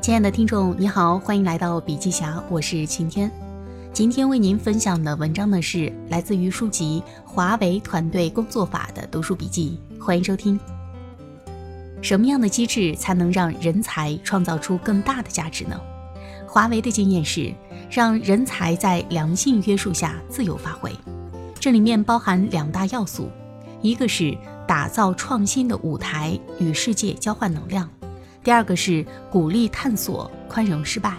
亲爱的听众，你好，欢迎来到笔记侠，我是晴天。今天为您分享的文章呢是来自于书籍《华为团队工作法》的读书笔记，欢迎收听。什么样的机制才能让人才创造出更大的价值呢？华为的经验是让人才在良性约束下自由发挥，这里面包含两大要素，一个是打造创新的舞台，与世界交换能量。第二个是鼓励探索，宽容失败。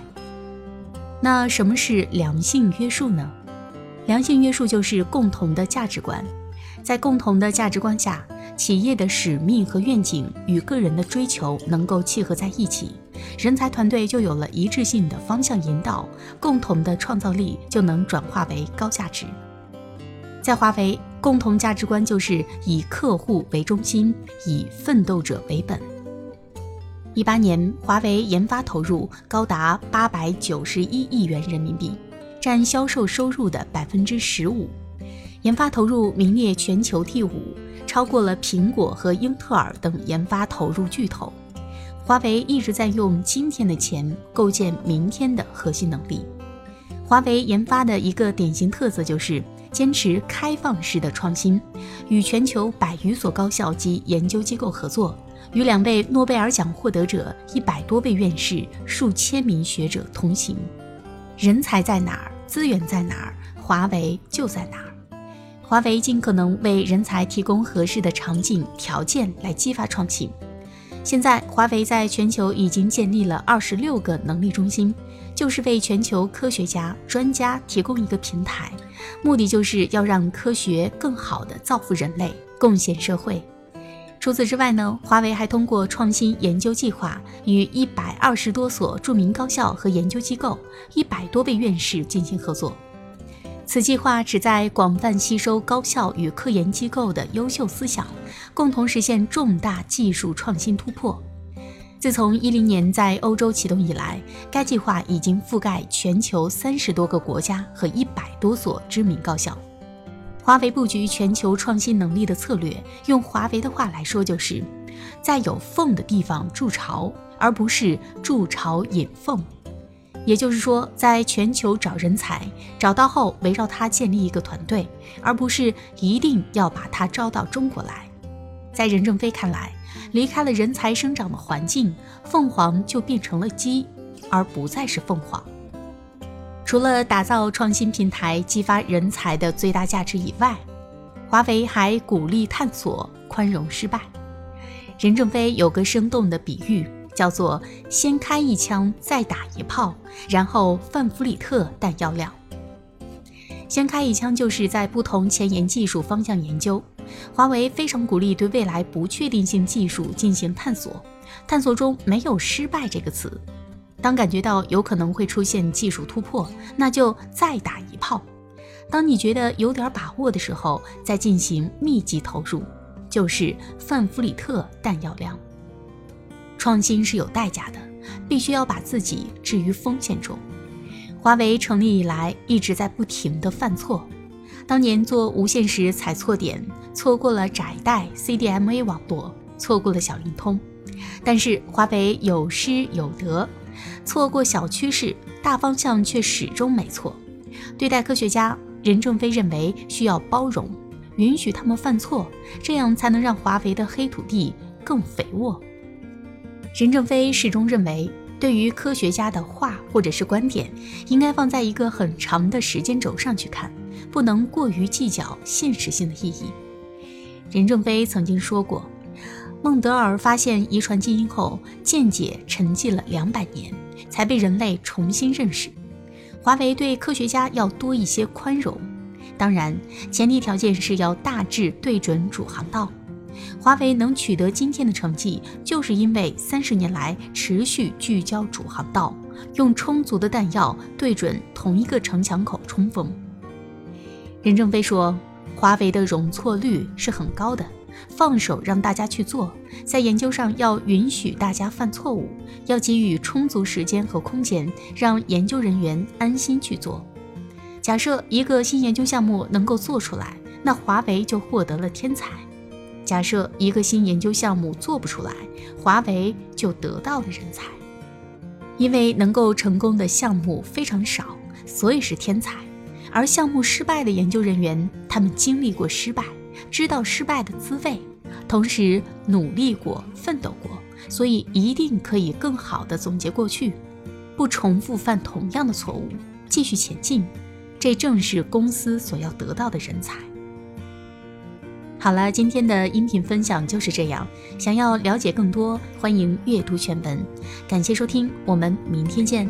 那什么是良性约束呢？良性约束就是共同的价值观，在共同的价值观下，企业的使命和愿景与个人的追求能够契合在一起，人才团队就有了一致性的方向引导，共同的创造力就能转化为高价值。在华为，共同价值观就是以客户为中心，以奋斗者为本。一八年，华为研发投入高达八百九十一亿元人民币，占销售收入的百分之十五，研发投入名列全球第五，超过了苹果和英特尔等研发投入巨头。华为一直在用今天的钱构建明天的核心能力。华为研发的一个典型特色就是坚持开放式的创新，与全球百余所高校及研究机构合作。与两位诺贝尔奖获得者、一百多位院士、数千名学者同行，人才在哪儿，资源在哪儿，华为就在哪儿。华为尽可能为人才提供合适的场景条件来激发创新。现在，华为在全球已经建立了二十六个能力中心，就是为全球科学家、专家提供一个平台，目的就是要让科学更好地造福人类，贡献社会。除此之外呢，华为还通过创新研究计划，与一百二十多所著名高校和研究机构、一百多位院士进行合作。此计划旨在广泛吸收高校与科研机构的优秀思想，共同实现重大技术创新突破。自从一零年在欧洲启动以来，该计划已经覆盖全球三十多个国家和一百多所知名高校。华为布局全球创新能力的策略，用华为的话来说，就是在有凤的地方筑巢，而不是筑巢引凤。也就是说，在全球找人才，找到后围绕他建立一个团队，而不是一定要把他招到中国来。在任正非看来，离开了人才生长的环境，凤凰就变成了鸡，而不再是凤凰。除了打造创新平台、激发人才的最大价值以外，华为还鼓励探索、宽容失败。任正非有个生动的比喻，叫做“先开一枪，再打一炮，然后范弗里特弹药量”。先开一枪就是在不同前沿技术方向研究。华为非常鼓励对未来不确定性技术进行探索，探索中没有失败这个词。当感觉到有可能会出现技术突破，那就再打一炮；当你觉得有点把握的时候，再进行密集投入，就是范弗里特弹药量。创新是有代价的，必须要把自己置于风险中。华为成立以来一直在不停的犯错，当年做无线时踩错点，错过了窄带 CDMA 网络，错过了小灵通，但是华为有失有得。错过小趋势，大方向却始终没错。对待科学家，任正非认为需要包容，允许他们犯错，这样才能让华为的黑土地更肥沃。任正非始终认为，对于科学家的话或者是观点，应该放在一个很长的时间轴上去看，不能过于计较现实性的意义。任正非曾经说过。孟德尔发现遗传基因后，见解沉寂了两百年，才被人类重新认识。华为对科学家要多一些宽容，当然，前提条件是要大致对准主航道。华为能取得今天的成绩，就是因为三十年来持续聚焦主航道，用充足的弹药对准同一个城墙口冲锋。任正非说，华为的容错率是很高的。放手让大家去做，在研究上要允许大家犯错误，要给予充足时间和空间，让研究人员安心去做。假设一个新研究项目能够做出来，那华为就获得了天才；假设一个新研究项目做不出来，华为就得到了人才。因为能够成功的项目非常少，所以是天才。而项目失败的研究人员，他们经历过失败，知道失败的滋味，同时努力过、奋斗过，所以一定可以更好的总结过去，不重复犯同样的错误，继续前进。这正是公司所要得到的人才。好了，今天的音频分享就是这样。想要了解更多，欢迎阅读全文。感谢收听，我们明天见。